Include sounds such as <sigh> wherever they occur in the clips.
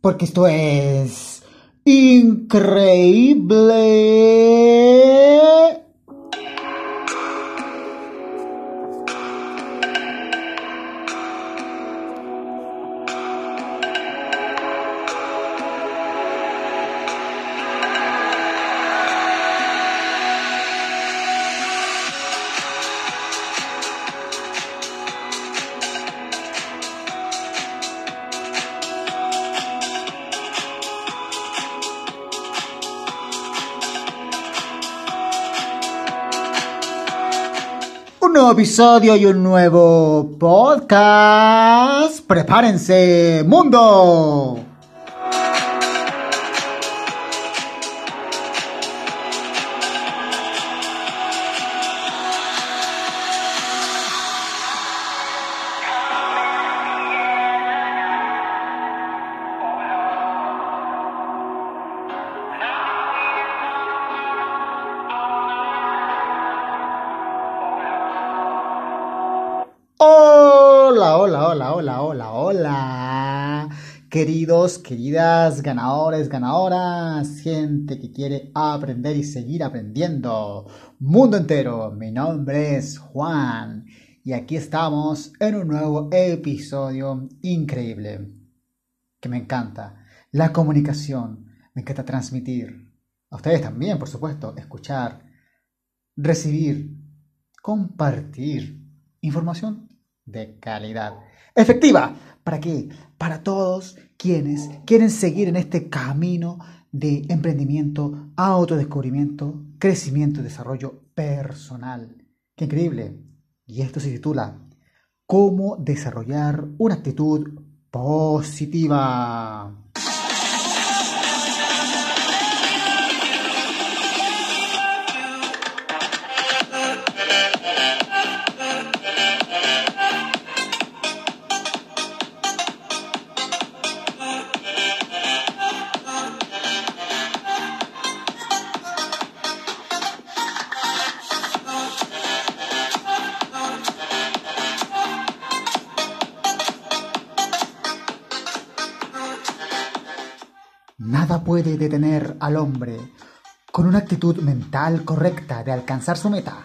porque esto es increíble. Episodio y un nuevo podcast. Prepárense, mundo. Hola, hola, hola, hola, hola. Queridos, queridas, ganadores, ganadoras, gente que quiere aprender y seguir aprendiendo. Mundo entero, mi nombre es Juan y aquí estamos en un nuevo episodio increíble que me encanta. La comunicación, me encanta transmitir. A ustedes también, por supuesto, escuchar, recibir, compartir información de calidad. Efectiva. ¿Para qué? Para todos quienes quieren seguir en este camino de emprendimiento, autodescubrimiento, crecimiento y desarrollo personal. ¡Qué increíble! Y esto se titula ¿Cómo desarrollar una actitud positiva? Puede detener al hombre con una actitud mental correcta de alcanzar su meta.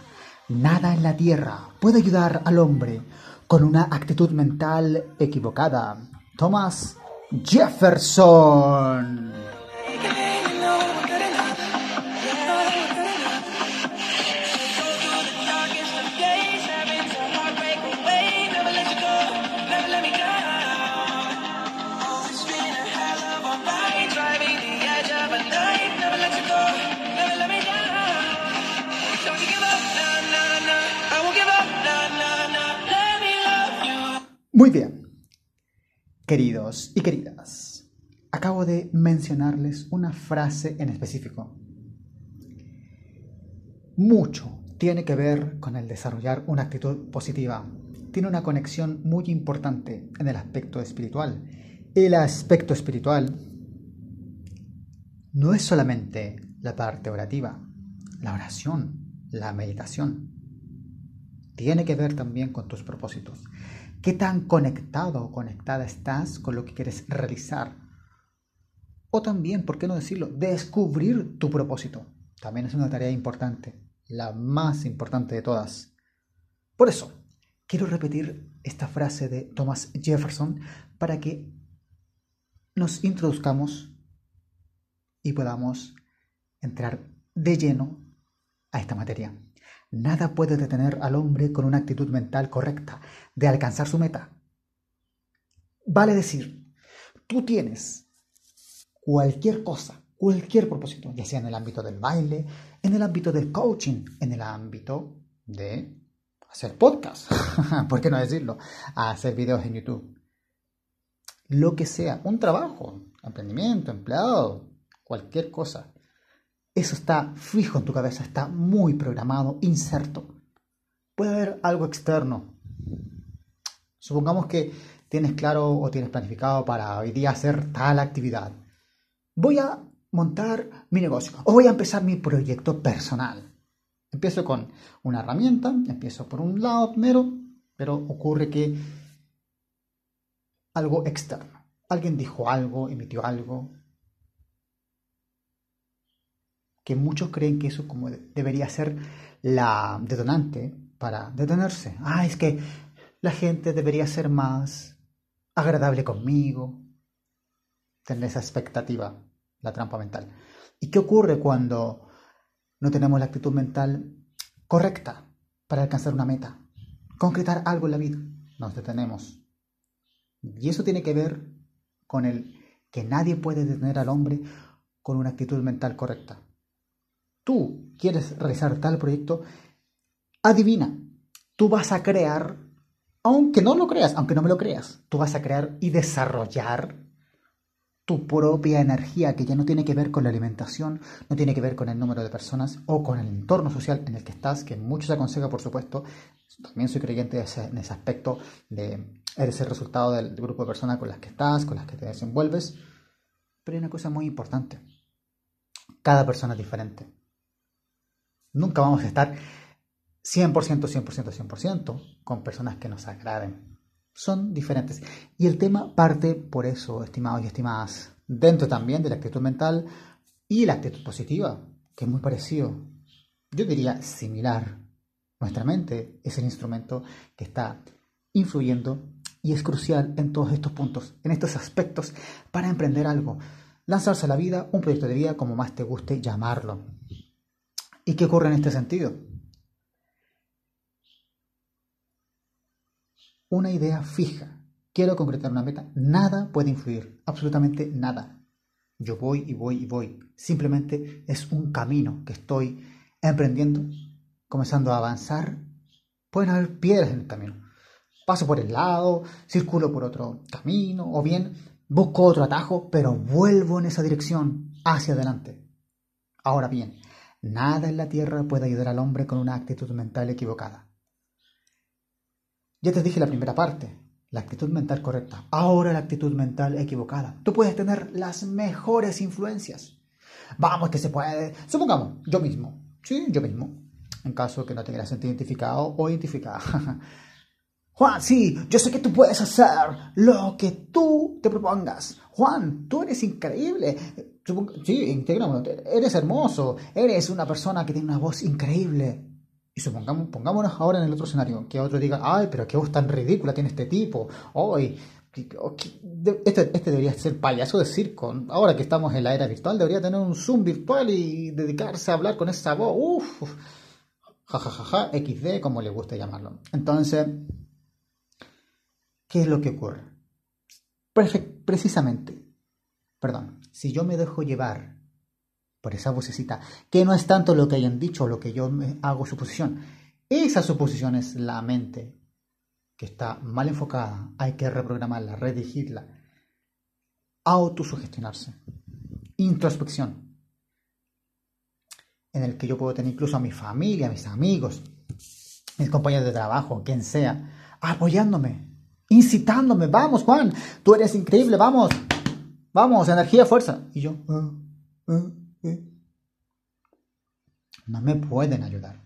Nada en la tierra puede ayudar al hombre con una actitud mental equivocada. Thomas Jefferson. Muy bien, queridos y queridas, acabo de mencionarles una frase en específico. Mucho tiene que ver con el desarrollar una actitud positiva. Tiene una conexión muy importante en el aspecto espiritual. El aspecto espiritual no es solamente la parte orativa, la oración, la meditación. Tiene que ver también con tus propósitos. ¿Qué tan conectado o conectada estás con lo que quieres realizar? O también, ¿por qué no decirlo? Descubrir tu propósito. También es una tarea importante, la más importante de todas. Por eso, quiero repetir esta frase de Thomas Jefferson para que nos introduzcamos y podamos entrar de lleno a esta materia. Nada puede detener al hombre con una actitud mental correcta de alcanzar su meta. Vale decir, tú tienes cualquier cosa, cualquier propósito, ya sea en el ámbito del baile, en el ámbito del coaching, en el ámbito de hacer podcast, <laughs> ¿por qué no decirlo? hacer videos en YouTube. Lo que sea, un trabajo, emprendimiento, empleado, cualquier cosa. Eso está fijo en tu cabeza, está muy programado, inserto. Puede haber algo externo. Supongamos que tienes claro o tienes planificado para hoy día hacer tal actividad. Voy a montar mi negocio o voy a empezar mi proyecto personal. Empiezo con una herramienta, empiezo por un lado primero, pero ocurre que algo externo. alguien dijo algo, emitió algo, que muchos creen que eso como debería ser la detonante para detenerse. Ah, es que la gente debería ser más agradable conmigo, tener esa expectativa, la trampa mental. ¿Y qué ocurre cuando no tenemos la actitud mental correcta para alcanzar una meta, concretar algo en la vida? Nos detenemos. Y eso tiene que ver con el que nadie puede detener al hombre con una actitud mental correcta. Tú quieres realizar tal proyecto, adivina, tú vas a crear, aunque no lo creas, aunque no me lo creas, tú vas a crear y desarrollar tu propia energía que ya no tiene que ver con la alimentación, no tiene que ver con el número de personas o con el entorno social en el que estás, que mucho se aconseja, por supuesto. También soy creyente en ese aspecto de eres el resultado del grupo de personas con las que estás, con las que te desenvuelves. Pero hay una cosa muy importante. Cada persona es diferente. Nunca vamos a estar 100%, 100%, 100% con personas que nos agraden son diferentes. Y el tema parte por eso, estimados y estimadas, dentro también de la actitud mental y la actitud positiva, que es muy parecido. Yo diría similar. Nuestra mente es el instrumento que está influyendo y es crucial en todos estos puntos, en estos aspectos, para emprender algo. Lanzarse a la vida, un proyecto de vida, como más te guste llamarlo. ¿Y qué ocurre en este sentido? una idea fija, quiero concretar una meta, nada puede influir, absolutamente nada. Yo voy y voy y voy. Simplemente es un camino que estoy emprendiendo, comenzando a avanzar. Pueden haber piedras en el camino. Paso por el lado, circulo por otro camino, o bien busco otro atajo, pero vuelvo en esa dirección, hacia adelante. Ahora bien, nada en la tierra puede ayudar al hombre con una actitud mental equivocada. Ya te dije la primera parte, la actitud mental correcta. Ahora la actitud mental equivocada. Tú puedes tener las mejores influencias. Vamos que se puede. Supongamos, yo mismo. Sí, yo mismo. En caso que no te sentir identificado o identificada. <laughs> Juan, sí, yo sé que tú puedes hacer lo que tú te propongas. Juan, tú eres increíble. Sí, íntegro, eres hermoso. Eres una persona que tiene una voz increíble. Y supongamos, pongámonos ahora en el otro escenario, que otro diga, ay, pero qué voz tan ridícula tiene este tipo, ay, este, este, debería ser payaso de circo, ahora que estamos en la era virtual, debería tener un Zoom virtual y dedicarse a hablar con esa voz, uff, jajajaja, XD, como le gusta llamarlo. Entonces, ¿qué es lo que ocurre? Precisamente, perdón, si yo me dejo llevar por esa vocecita, que no es tanto lo que hayan dicho o lo que yo me hago suposición. Esa suposición es la mente que está mal enfocada, hay que reprogramarla, redirigirla, autosugestionarse, introspección, en el que yo puedo tener incluso a mi familia, a mis amigos, mis compañeros de trabajo, quien sea, apoyándome, incitándome, vamos Juan, tú eres increíble, vamos, vamos, energía, fuerza. Y yo, ah, ah, no me pueden ayudar.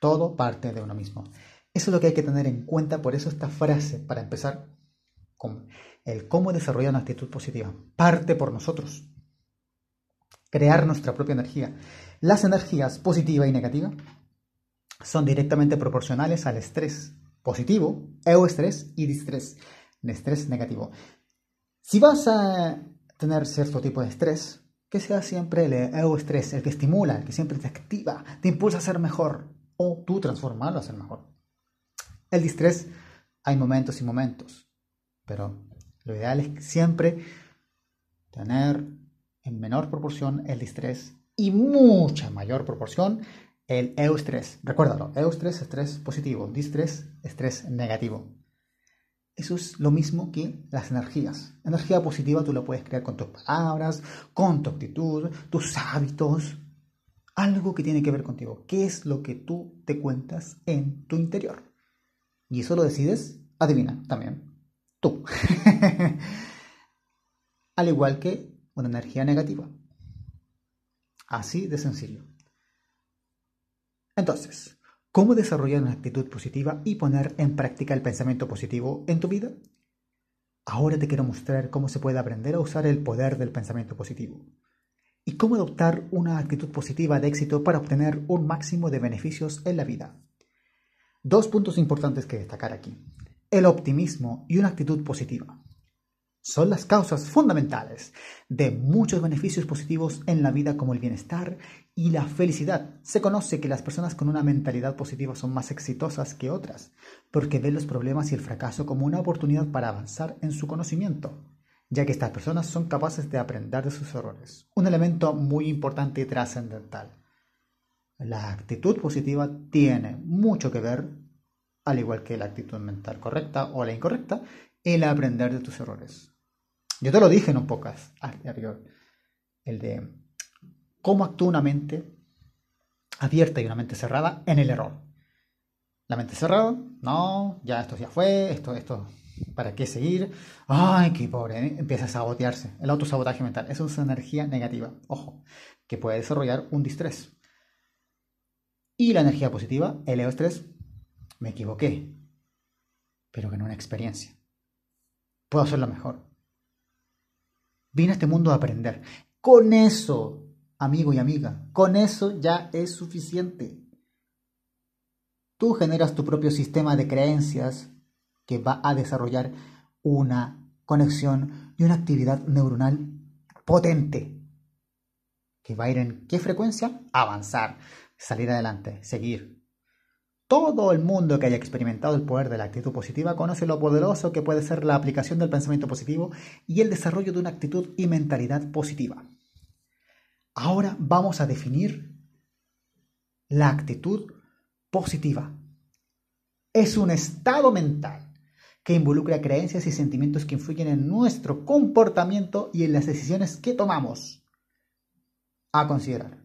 Todo parte de uno mismo. Eso es lo que hay que tener en cuenta, por eso esta frase, para empezar, con el cómo desarrollar una actitud positiva, parte por nosotros. Crear nuestra propia energía. Las energías positiva y negativa son directamente proporcionales al estrés positivo, eustrés y distrés, estrés negativo. Si vas a tener cierto tipo de estrés, que sea siempre el eustrés, el que estimula, el que siempre te activa, te impulsa a ser mejor o tú transformarlo a ser mejor. El distrés, hay momentos y momentos, pero lo ideal es siempre tener en menor proporción el distrés y mucha mayor proporción el eustrés. Recuérdalo, eustrés, estrés positivo, distrés, estrés negativo. Eso es lo mismo que las energías. Energía positiva tú la puedes crear con tus palabras, con tu actitud, tus hábitos, algo que tiene que ver contigo. ¿Qué es lo que tú te cuentas en tu interior? Y eso lo decides, adivina, también tú. <laughs> Al igual que una energía negativa. Así de sencillo. Entonces, ¿Cómo desarrollar una actitud positiva y poner en práctica el pensamiento positivo en tu vida? Ahora te quiero mostrar cómo se puede aprender a usar el poder del pensamiento positivo y cómo adoptar una actitud positiva de éxito para obtener un máximo de beneficios en la vida. Dos puntos importantes que destacar aquí. El optimismo y una actitud positiva son las causas fundamentales de muchos beneficios positivos en la vida como el bienestar y la felicidad. Se conoce que las personas con una mentalidad positiva son más exitosas que otras, porque ven los problemas y el fracaso como una oportunidad para avanzar en su conocimiento, ya que estas personas son capaces de aprender de sus errores. Un elemento muy importante y trascendental. La actitud positiva tiene mucho que ver, al igual que la actitud mental correcta o la incorrecta, el aprender de tus errores. Yo te lo dije en un podcast anterior, el de cómo actúa una mente abierta y una mente cerrada en el error. La mente cerrada, no, ya esto ya fue, esto, esto, ¿para qué seguir? Ay, qué pobre, ¿eh? empieza a sabotearse. El autosabotaje mental, eso es una energía negativa, ojo, que puede desarrollar un distrés. Y la energía positiva, el estrés, me equivoqué, pero que no una experiencia. Puedo hacerlo mejor. Vine a este mundo a aprender. Con eso, amigo y amiga, con eso ya es suficiente. Tú generas tu propio sistema de creencias que va a desarrollar una conexión y una actividad neuronal potente. Que va a ir en qué frecuencia? Avanzar, salir adelante, seguir, todo el mundo que haya experimentado el poder de la actitud positiva conoce lo poderoso que puede ser la aplicación del pensamiento positivo y el desarrollo de una actitud y mentalidad positiva. Ahora vamos a definir la actitud positiva. Es un estado mental que involucra creencias y sentimientos que influyen en nuestro comportamiento y en las decisiones que tomamos. A considerar.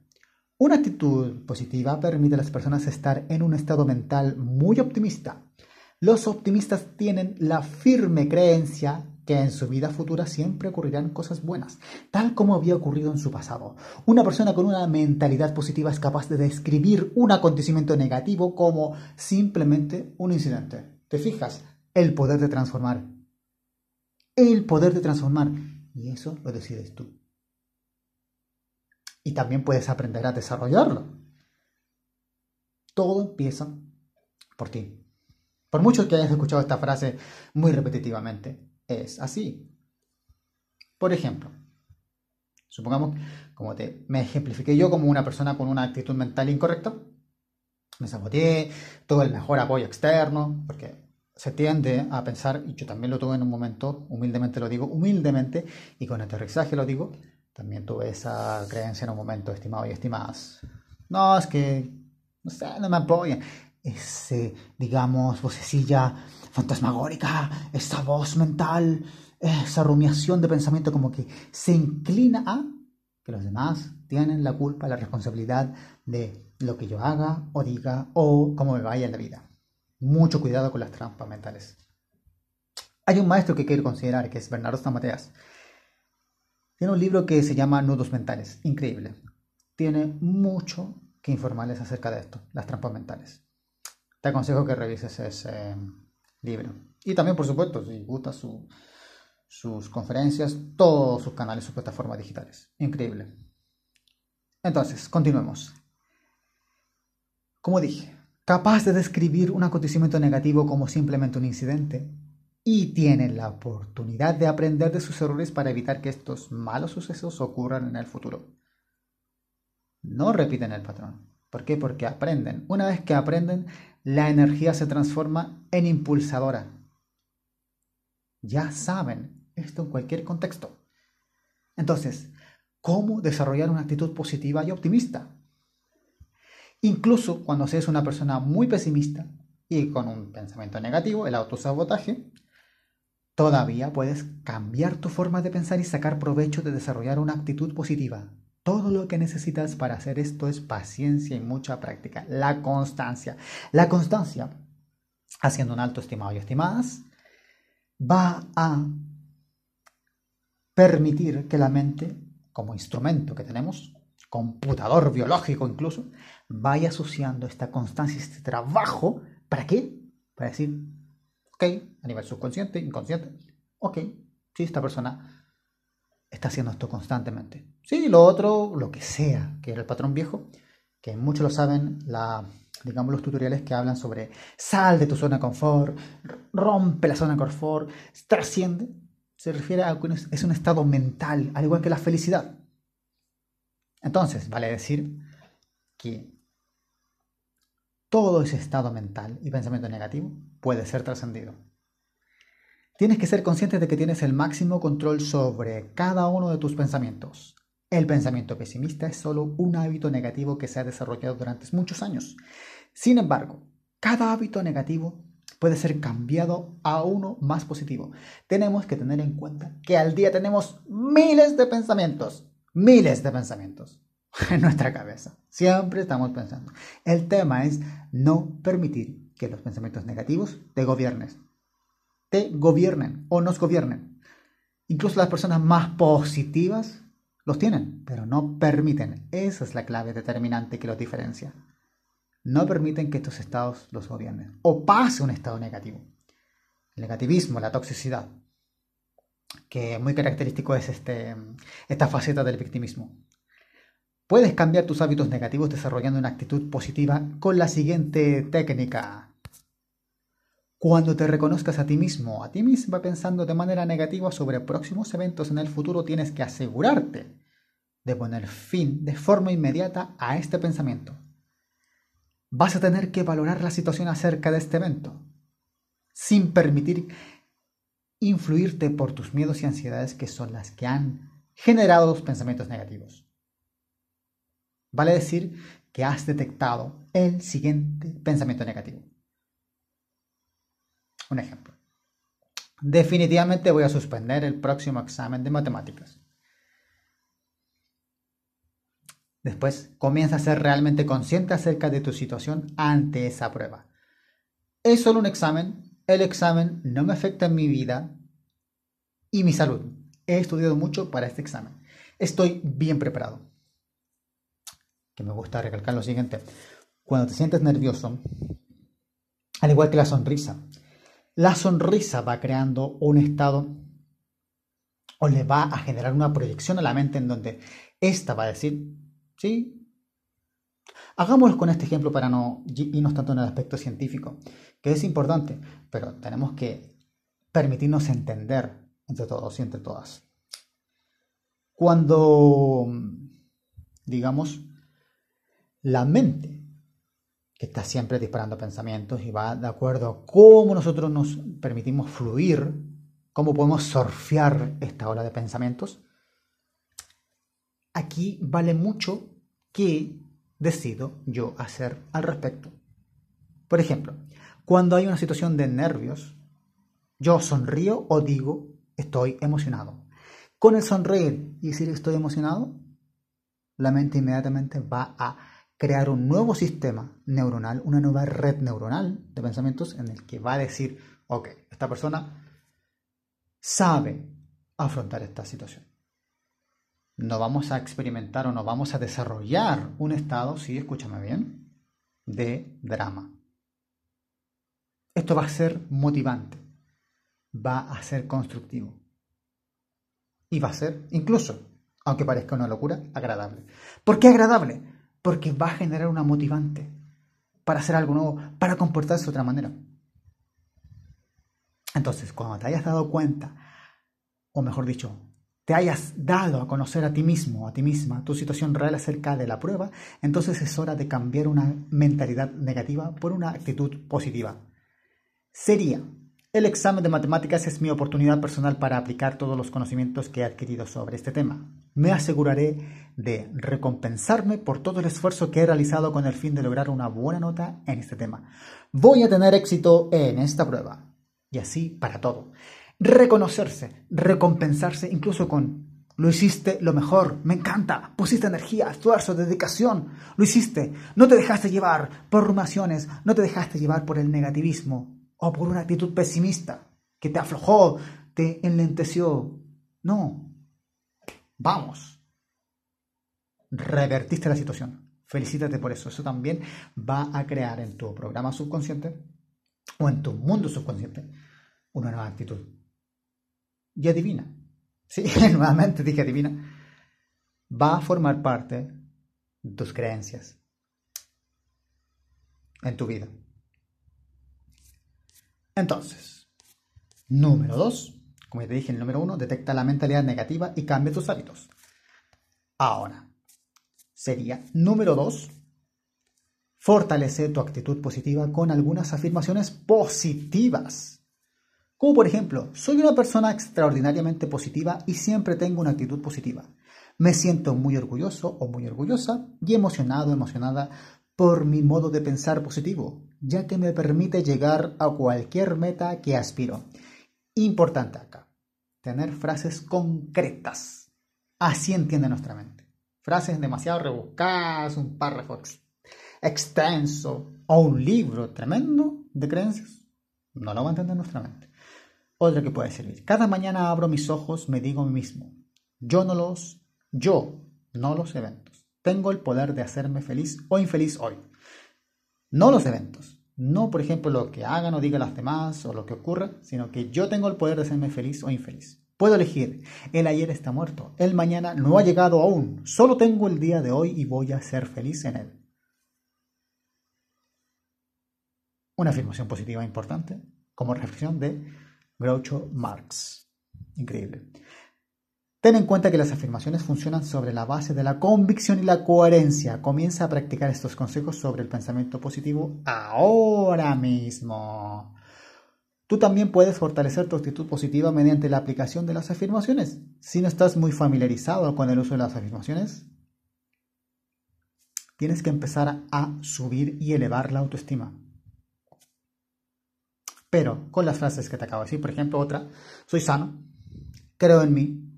Una actitud positiva permite a las personas estar en un estado mental muy optimista. Los optimistas tienen la firme creencia que en su vida futura siempre ocurrirán cosas buenas, tal como había ocurrido en su pasado. Una persona con una mentalidad positiva es capaz de describir un acontecimiento negativo como simplemente un incidente. ¿Te fijas? El poder de transformar. El poder de transformar. Y eso lo decides tú y también puedes aprender a desarrollarlo. Todo empieza por ti. Por mucho que hayas escuchado esta frase muy repetitivamente, es así. Por ejemplo, supongamos, como te me ejemplifiqué yo como una persona con una actitud mental incorrecta, me saboteé, todo el mejor apoyo externo, porque se tiende a pensar, y yo también lo tuve en un momento, humildemente lo digo, humildemente, y con aterrizaje lo digo, también tuve esa creencia en un momento, estimado y estimadas. No, es que, no sé, no me apoyan. Ese, digamos, vocecilla fantasmagórica, esa voz mental, esa rumiación de pensamiento como que se inclina a que los demás tienen la culpa, la responsabilidad de lo que yo haga o diga o cómo me vaya en la vida. Mucho cuidado con las trampas mentales. Hay un maestro que quiero considerar, que es Bernardo Stamateas, tiene un libro que se llama Nudos Mentales, increíble. Tiene mucho que informarles acerca de esto, las trampas mentales. Te aconsejo que revises ese libro. Y también, por supuesto, si gusta sus conferencias, todos sus canales, sus plataformas digitales. Increíble. Entonces, continuemos. Como dije, capaz de describir un acontecimiento negativo como simplemente un incidente, y tienen la oportunidad de aprender de sus errores para evitar que estos malos sucesos ocurran en el futuro. No repiten el patrón. ¿Por qué? Porque aprenden. Una vez que aprenden, la energía se transforma en impulsadora. Ya saben esto en cualquier contexto. Entonces, ¿cómo desarrollar una actitud positiva y optimista? Incluso cuando seas una persona muy pesimista y con un pensamiento negativo, el autosabotaje, Todavía puedes cambiar tu forma de pensar y sacar provecho de desarrollar una actitud positiva. Todo lo que necesitas para hacer esto es paciencia y mucha práctica. La constancia. La constancia, haciendo un alto estimado y estimadas, va a permitir que la mente, como instrumento que tenemos, computador biológico incluso, vaya asociando esta constancia, este trabajo, ¿para qué? Para decir, a nivel subconsciente, inconsciente, ok, sí, esta persona está haciendo esto constantemente. Sí, lo otro, lo que sea, que era el patrón viejo, que muchos lo saben, la, digamos los tutoriales que hablan sobre sal de tu zona de confort, rompe la zona de confort, trasciende, se refiere a que es un estado mental, al igual que la felicidad. Entonces, vale decir que todo ese estado mental y pensamiento negativo puede ser trascendido. Tienes que ser consciente de que tienes el máximo control sobre cada uno de tus pensamientos. El pensamiento pesimista es solo un hábito negativo que se ha desarrollado durante muchos años. Sin embargo, cada hábito negativo puede ser cambiado a uno más positivo. Tenemos que tener en cuenta que al día tenemos miles de pensamientos, miles de pensamientos <laughs> en nuestra cabeza. Siempre estamos pensando. El tema es no permitir que los pensamientos negativos te gobiernes te gobiernen o nos gobiernen. Incluso las personas más positivas los tienen, pero no permiten. Esa es la clave determinante que los diferencia. No permiten que estos estados los gobiernen o pase un estado negativo. El negativismo, la toxicidad, que muy característico es este, esta faceta del victimismo. Puedes cambiar tus hábitos negativos desarrollando una actitud positiva con la siguiente técnica. Cuando te reconozcas a ti mismo, a ti misma pensando de manera negativa sobre próximos eventos en el futuro, tienes que asegurarte de poner fin de forma inmediata a este pensamiento. Vas a tener que valorar la situación acerca de este evento, sin permitir influirte por tus miedos y ansiedades que son las que han generado los pensamientos negativos. Vale decir que has detectado el siguiente pensamiento negativo. Un ejemplo. Definitivamente voy a suspender el próximo examen de matemáticas. Después, comienza a ser realmente consciente acerca de tu situación ante esa prueba. Es solo un examen. El examen no me afecta en mi vida y mi salud. He estudiado mucho para este examen. Estoy bien preparado. Que me gusta recalcar lo siguiente. Cuando te sientes nervioso, al igual que la sonrisa, la sonrisa va creando un estado o le va a generar una proyección a la mente en donde ésta va a decir, sí, hagámoslo con este ejemplo para no irnos tanto en el aspecto científico, que es importante, pero tenemos que permitirnos entender entre todos y entre todas. Cuando, digamos, la mente que está siempre disparando pensamientos y va de acuerdo a cómo nosotros nos permitimos fluir, cómo podemos surfear esta ola de pensamientos, aquí vale mucho qué decido yo hacer al respecto. Por ejemplo, cuando hay una situación de nervios, yo sonrío o digo estoy emocionado. Con el sonreír y decir estoy emocionado, la mente inmediatamente va a crear un nuevo sistema neuronal, una nueva red neuronal de pensamientos en el que va a decir, ok, esta persona sabe afrontar esta situación. No vamos a experimentar o no vamos a desarrollar un estado, sí, escúchame bien, de drama. Esto va a ser motivante, va a ser constructivo y va a ser, incluso, aunque parezca una locura, agradable. ¿Por qué agradable? Porque va a generar una motivante para hacer algo nuevo, para comportarse de otra manera. Entonces, cuando te hayas dado cuenta, o mejor dicho, te hayas dado a conocer a ti mismo, a ti misma, tu situación real acerca de la prueba, entonces es hora de cambiar una mentalidad negativa por una actitud positiva. Sería el examen de matemáticas es mi oportunidad personal para aplicar todos los conocimientos que he adquirido sobre este tema. Me aseguraré de recompensarme por todo el esfuerzo que he realizado con el fin de lograr una buena nota en este tema. Voy a tener éxito en esta prueba. Y así para todo. Reconocerse, recompensarse incluso con lo hiciste lo mejor, me encanta, pusiste energía, esfuerzo, dedicación, lo hiciste, no te dejaste llevar por rumaciones, no te dejaste llevar por el negativismo, o por una actitud pesimista que te aflojó, te enlenteció. No, vamos. Revertiste la situación. Felicítate por eso. Eso también va a crear en tu programa subconsciente o en tu mundo subconsciente una nueva actitud. y adivina. Sí, <laughs> nuevamente dije adivina. Va a formar parte de tus creencias en tu vida. Entonces, número dos, como te dije, el número uno, detecta la mentalidad negativa y cambia tus hábitos. Ahora, sería número dos, fortalece tu actitud positiva con algunas afirmaciones positivas. Como por ejemplo, soy una persona extraordinariamente positiva y siempre tengo una actitud positiva. Me siento muy orgulloso o muy orgullosa y emocionado, emocionada por mi modo de pensar positivo, ya que me permite llegar a cualquier meta que aspiro. Importante acá, tener frases concretas. Así entiende nuestra mente. Frases demasiado rebuscadas, un párrafo extenso o un libro tremendo de creencias. No lo va a entender nuestra mente. Otra que puede servir. Cada mañana abro mis ojos, me digo a mí mismo, yo no los, yo, no los eventos. Tengo el poder de hacerme feliz o infeliz hoy. No los eventos. No, por ejemplo, lo que hagan o digan las demás o lo que ocurra, sino que yo tengo el poder de hacerme feliz o infeliz. Puedo elegir. El ayer está muerto. El mañana no ha llegado aún. Solo tengo el día de hoy y voy a ser feliz en él. Una afirmación positiva importante como reflexión de Groucho Marx. Increíble. Ten en cuenta que las afirmaciones funcionan sobre la base de la convicción y la coherencia. Comienza a practicar estos consejos sobre el pensamiento positivo ahora mismo. Tú también puedes fortalecer tu actitud positiva mediante la aplicación de las afirmaciones. Si no estás muy familiarizado con el uso de las afirmaciones, tienes que empezar a subir y elevar la autoestima. Pero con las frases que te acabo de decir, por ejemplo, otra, soy sano, creo en mí,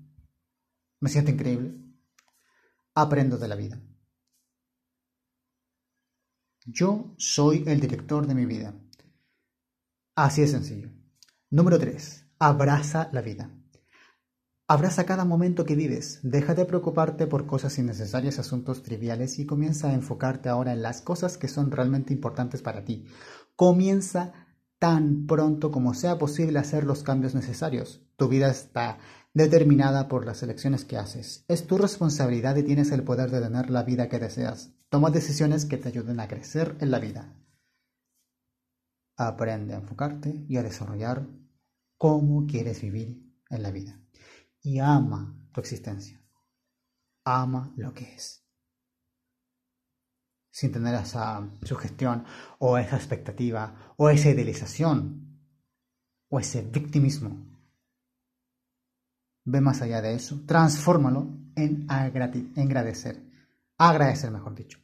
me siento increíble. Aprendo de la vida. Yo soy el director de mi vida. Así es sencillo. Número 3. Abraza la vida. Abraza cada momento que vives. Deja de preocuparte por cosas innecesarias, asuntos triviales y comienza a enfocarte ahora en las cosas que son realmente importantes para ti. Comienza tan pronto como sea posible hacer los cambios necesarios. Tu vida está determinada por las elecciones que haces. Es tu responsabilidad y tienes el poder de tener la vida que deseas. Toma decisiones que te ayuden a crecer en la vida. Aprende a enfocarte y a desarrollar cómo quieres vivir en la vida. Y ama tu existencia. Ama lo que es. Sin tener esa sugestión o esa expectativa o esa idealización o ese victimismo Ve más allá de eso, transfórmalo en, agradecer. Agradecer, mejor dicho.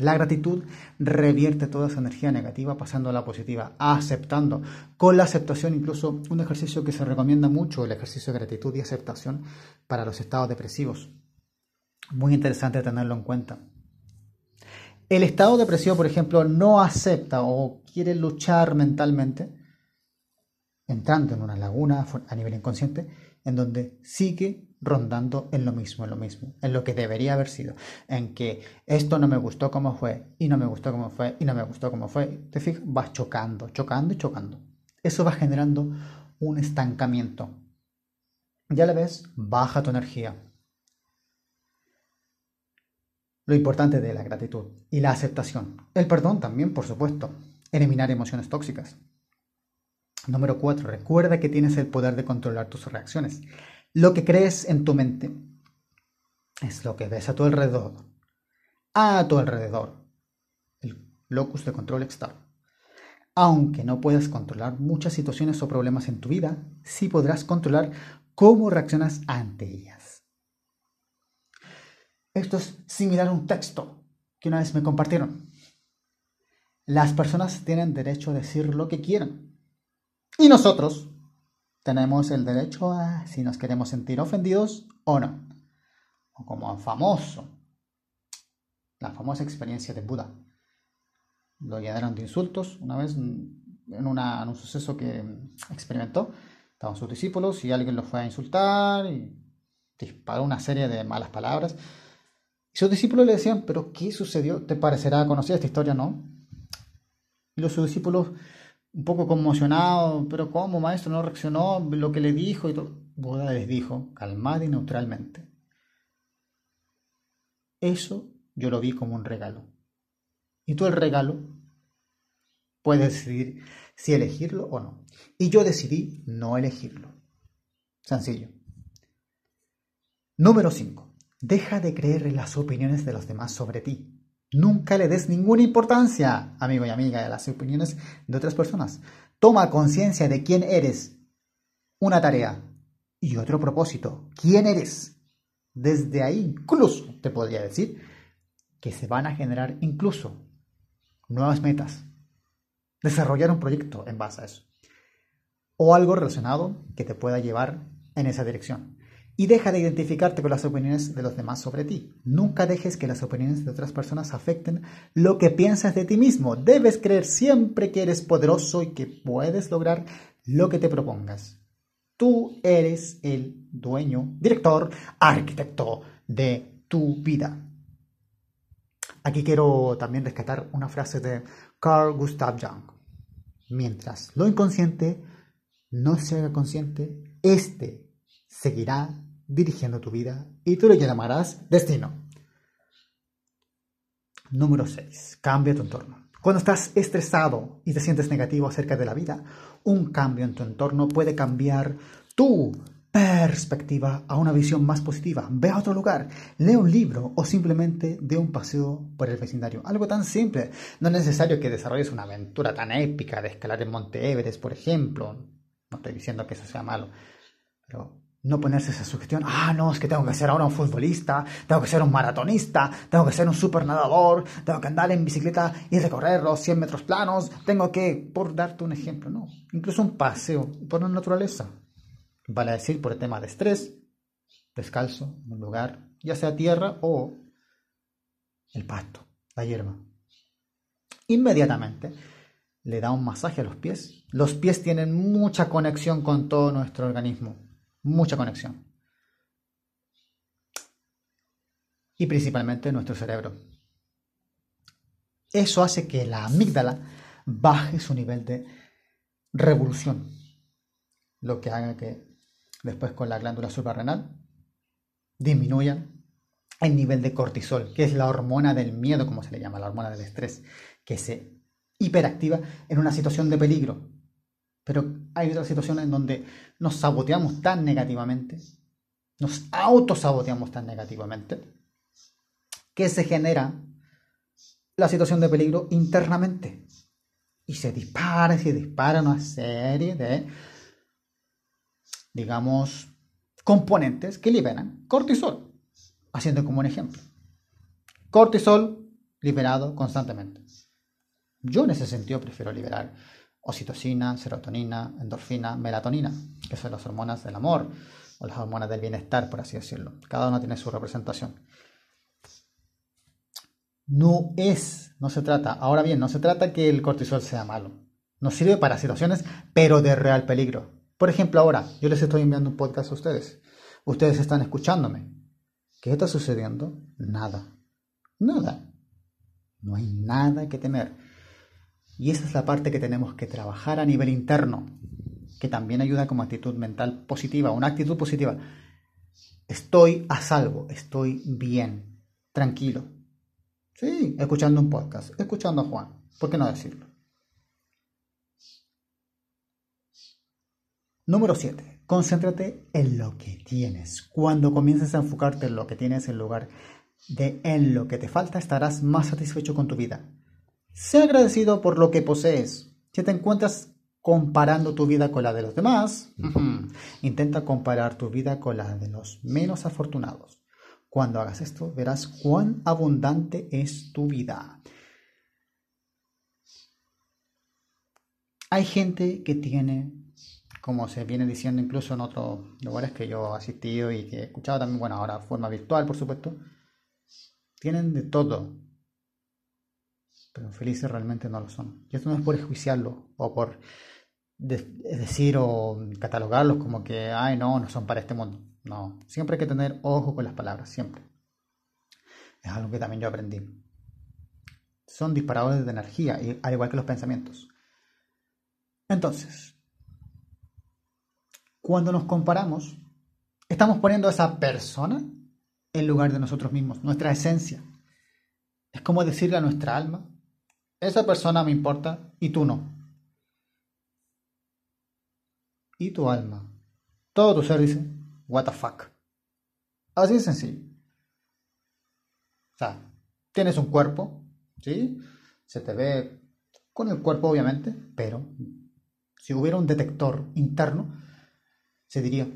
La gratitud revierte toda esa energía negativa pasando a la positiva, aceptando. Con la aceptación, incluso un ejercicio que se recomienda mucho, el ejercicio de gratitud y aceptación para los estados depresivos. Muy interesante tenerlo en cuenta. El estado depresivo, por ejemplo, no acepta o quiere luchar mentalmente, entrando en una laguna a nivel inconsciente, en donde sigue rondando en lo mismo, en lo mismo, en lo que debería haber sido, en que esto no me gustó como fue, y no me gustó como fue, y no me gustó como fue, te fijas, vas chocando, chocando y chocando. Eso va generando un estancamiento. Ya la ves, baja tu energía. Lo importante de la gratitud y la aceptación. El perdón también, por supuesto. Eliminar emociones tóxicas. Número 4. Recuerda que tienes el poder de controlar tus reacciones. Lo que crees en tu mente es lo que ves a tu alrededor. A tu alrededor. El locus de control externo. Aunque no puedas controlar muchas situaciones o problemas en tu vida, sí podrás controlar cómo reaccionas ante ellas. Esto es similar a un texto que una vez me compartieron. Las personas tienen derecho a decir lo que quieran y nosotros tenemos el derecho a si nos queremos sentir ofendidos o no. O como famoso, la famosa experiencia de Buda. Lo llenaron de insultos una vez en, un suceso que experimentó. Estaban sus discípulos y alguien los fue a insultar y disparó una serie de malas palabras. Y sus discípulos le decían, pero ¿qué sucedió? ¿Te parecerá conocida esta historia, no? Y los sus discípulos un poco conmocionado, pero ¿cómo, maestro? No reaccionó lo que le dijo y todo. Buda les dijo, calmad y neutralmente. Eso yo lo vi como un regalo. Y tú el regalo puedes decidir si elegirlo o no. Y yo decidí no elegirlo. Sencillo. Número 5. Deja de creer en las opiniones de los demás sobre ti. Nunca le des ninguna importancia, amigo y amiga, a las opiniones de otras personas. Toma conciencia de quién eres. Una tarea y otro propósito. ¿Quién eres? Desde ahí incluso te podría decir que se van a generar incluso nuevas metas. Desarrollar un proyecto en base a eso. O algo relacionado que te pueda llevar en esa dirección. Y deja de identificarte con las opiniones de los demás sobre ti. Nunca dejes que las opiniones de otras personas afecten lo que piensas de ti mismo. Debes creer siempre que eres poderoso y que puedes lograr lo que te propongas. Tú eres el dueño, director, arquitecto de tu vida. Aquí quiero también rescatar una frase de Carl Gustav Jung. Mientras lo inconsciente no se haga consciente, este seguirá dirigiendo tu vida y tú lo llamarás destino. Número 6. Cambia tu entorno. Cuando estás estresado y te sientes negativo acerca de la vida, un cambio en tu entorno puede cambiar tu perspectiva a una visión más positiva. Ve a otro lugar, lee un libro o simplemente dé un paseo por el vecindario. Algo tan simple. No es necesario que desarrolles una aventura tan épica de escalar el Monte Everest, por ejemplo. No estoy diciendo que eso sea malo, pero no ponerse esa sugestión, ah, no, es que tengo que ser ahora un futbolista, tengo que ser un maratonista, tengo que ser un super nadador, tengo que andar en bicicleta y recorrer los 100 metros planos, tengo que, por darte un ejemplo, no, incluso un paseo por la naturaleza, vale decir por el tema de estrés, descalzo, un lugar, ya sea tierra o el pasto, la hierba. Inmediatamente le da un masaje a los pies. Los pies tienen mucha conexión con todo nuestro organismo mucha conexión. Y principalmente nuestro cerebro. Eso hace que la amígdala baje su nivel de revolución, lo que haga que después con la glándula suprarrenal disminuya el nivel de cortisol, que es la hormona del miedo, como se le llama, la hormona del estrés, que se hiperactiva en una situación de peligro. Pero hay otras situaciones en donde nos saboteamos tan negativamente, nos autosaboteamos tan negativamente, que se genera la situación de peligro internamente. Y se dispara, se dispara una serie de, digamos, componentes que liberan cortisol. Haciendo como un ejemplo. Cortisol liberado constantemente. Yo en ese sentido prefiero liberar oxitocina, serotonina, endorfina, melatonina, que son las hormonas del amor o las hormonas del bienestar, por así decirlo. Cada una tiene su representación. No es, no se trata, ahora bien, no se trata que el cortisol sea malo. Nos sirve para situaciones, pero de real peligro. Por ejemplo, ahora, yo les estoy enviando un podcast a ustedes. Ustedes están escuchándome. ¿Qué está sucediendo? Nada. Nada. No hay nada que temer. Y esa es la parte que tenemos que trabajar a nivel interno, que también ayuda como actitud mental positiva, una actitud positiva. Estoy a salvo, estoy bien, tranquilo. Sí, escuchando un podcast, escuchando a Juan, ¿por qué no decirlo? Número 7. Concéntrate en lo que tienes. Cuando comiences a enfocarte en lo que tienes en lugar de en lo que te falta, estarás más satisfecho con tu vida. Sé agradecido por lo que posees. Si te encuentras comparando tu vida con la de los demás, intenta comparar tu vida con la de los menos afortunados. Cuando hagas esto, verás cuán abundante es tu vida. Hay gente que tiene, como se viene diciendo incluso en otros lugares que yo he asistido y que he escuchado también, bueno, ahora forma virtual, por supuesto, tienen de todo pero felices realmente no lo son. Y esto no es por enjuiciarlo o por decir o catalogarlos como que, ay, no, no son para este mundo. No, siempre hay que tener ojo con las palabras, siempre. Es algo que también yo aprendí. Son disparadores de energía, al igual que los pensamientos. Entonces, Cuando nos comparamos, estamos poniendo a esa persona en lugar de nosotros mismos, nuestra esencia. Es como decirle a nuestra alma, esa persona me importa y tú no. Y tu alma, todo tu ser dice, what the fuck. Así de sencillo. O sea, tienes un cuerpo, ¿sí? Se te ve con el cuerpo obviamente, pero si hubiera un detector interno, se diría,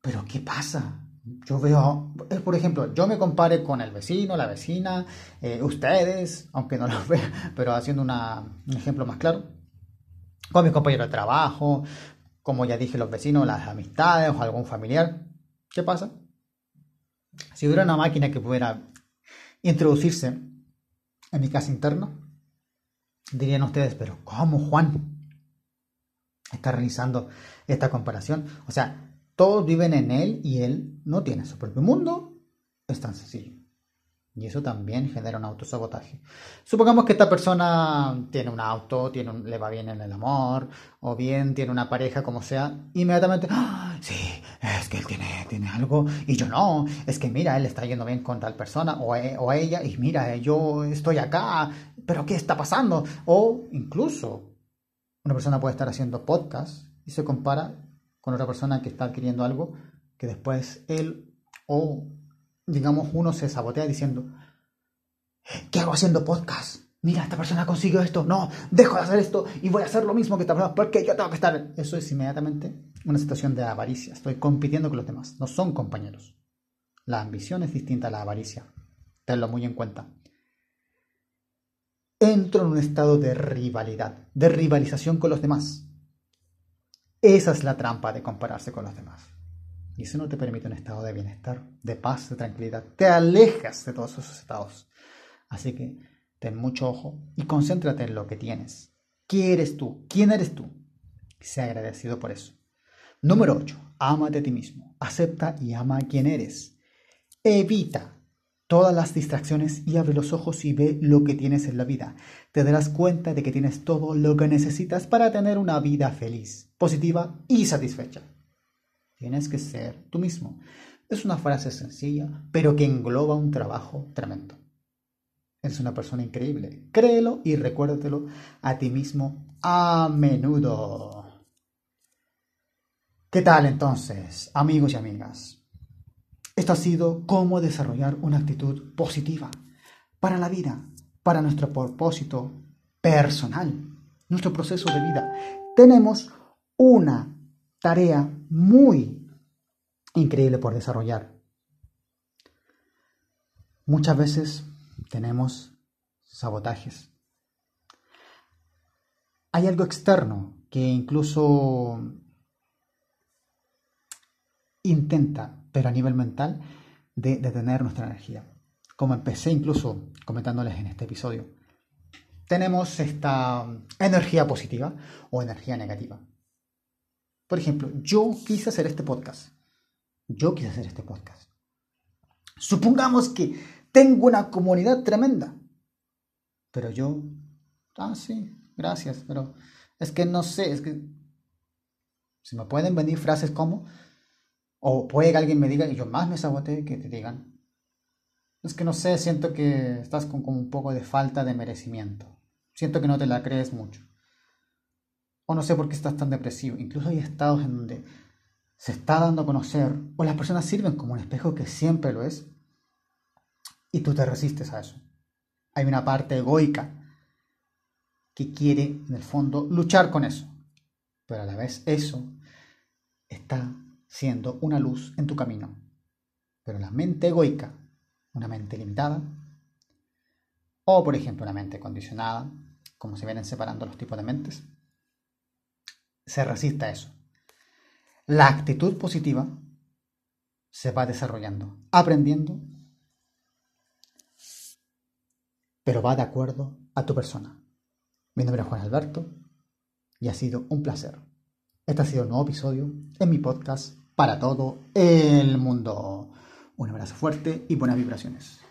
pero ¿qué pasa? Yo veo, por ejemplo, yo me compare con el vecino, la vecina, eh, ustedes, aunque no <laughs> lo vea, pero haciendo un ejemplo más claro, con mi compañero de trabajo, como ya dije, los vecinos, las amistades o algún familiar. ¿Qué pasa? Si hubiera una máquina que pudiera introducirse en mi casa interna, dirían ustedes, pero ¿cómo Juan está realizando esta comparación? O sea, todos viven en él y él no tiene su propio mundo. Es tan sencillo. Y eso también genera un autosabotaje. Supongamos que esta persona tiene un auto, tiene le va bien en el amor, o bien tiene una pareja, como sea, inmediatamente, ¡Ah, sí, es que él tiene, tiene algo y yo no, es que mira, él está yendo bien con tal persona o, e, o ella, y mira, yo estoy acá, pero ¿qué está pasando? O incluso una persona puede estar haciendo podcast y se compara con otra persona que está adquiriendo algo que después él o digamos, uno se sabotea diciendo, ¿qué hago haciendo podcast? Mira, esta persona consiguió esto, no, dejo de hacer esto y voy a hacer lo mismo que esta persona porque yo tengo que estar. Eso es inmediatamente una situación de avaricia. Estoy compitiendo con los demás, no son compañeros. La ambición es distinta a la avaricia. Tenlo muy en cuenta. Entro en un estado de rivalidad, de rivalización con los demás. Esa es la trampa de compararse con los demás. Y eso no te permite un estado de bienestar, de paz, de tranquilidad. Te alejas de todos esos estados. Así que ten mucho ojo y concéntrate en lo que tienes. ¿Qué eres tú? ¿Quién eres tú? Sea agradecido por eso. Número 8. Ámate a ti mismo. Acepta y ama a quien eres. Evita todas las distracciones y abre los ojos y ve lo que tienes en la vida. Te darás cuenta de que tienes todo lo que necesitas para tener una vida feliz, positiva y satisfecha. Tienes que ser tú mismo. Es una frase sencilla, pero que engloba un trabajo tremendo. Eres una persona increíble. Créelo y recuérdatelo a ti mismo a menudo. ¿Qué tal entonces, amigos y amigas? Esto ha sido cómo desarrollar una actitud positiva para la vida, para nuestro propósito personal, nuestro proceso de vida. Tenemos una tarea muy increíble por desarrollar. Muchas veces tenemos sabotajes. Hay algo externo que incluso intenta, pero a nivel mental, de detener nuestra energía. Como empecé incluso comentándoles en este episodio. Tenemos esta energía positiva o energía negativa. Por ejemplo, yo quise hacer este podcast. Yo quise hacer este podcast. Supongamos que tengo una comunidad tremenda. Pero yo, ah, sí, gracias, pero es que no sé, es que se me pueden venir frases como, o puede que alguien me diga y yo más me saboteé que te digan. Es que no sé, siento que estás con, con un poco de falta de merecimiento. Siento que no te la crees mucho o no sé por qué estás tan depresivo. Incluso hay estados en donde se está dando a conocer, o las personas sirven como un espejo que siempre lo es, y tú te resistes a eso. Hay una parte egoica que quiere, en el fondo, luchar con eso. Pero a la vez eso está siendo una luz en tu camino. Pero la mente egoica, una mente limitada, o por ejemplo una mente condicionada, como se vienen separando los tipos de mentes, se resiste a eso. La actitud positiva se va desarrollando, aprendiendo, pero va de acuerdo a tu persona. Mi nombre es Juan Alberto y ha sido un placer. Este ha sido un nuevo episodio en mi podcast para todo el mundo. Un abrazo fuerte y buenas vibraciones.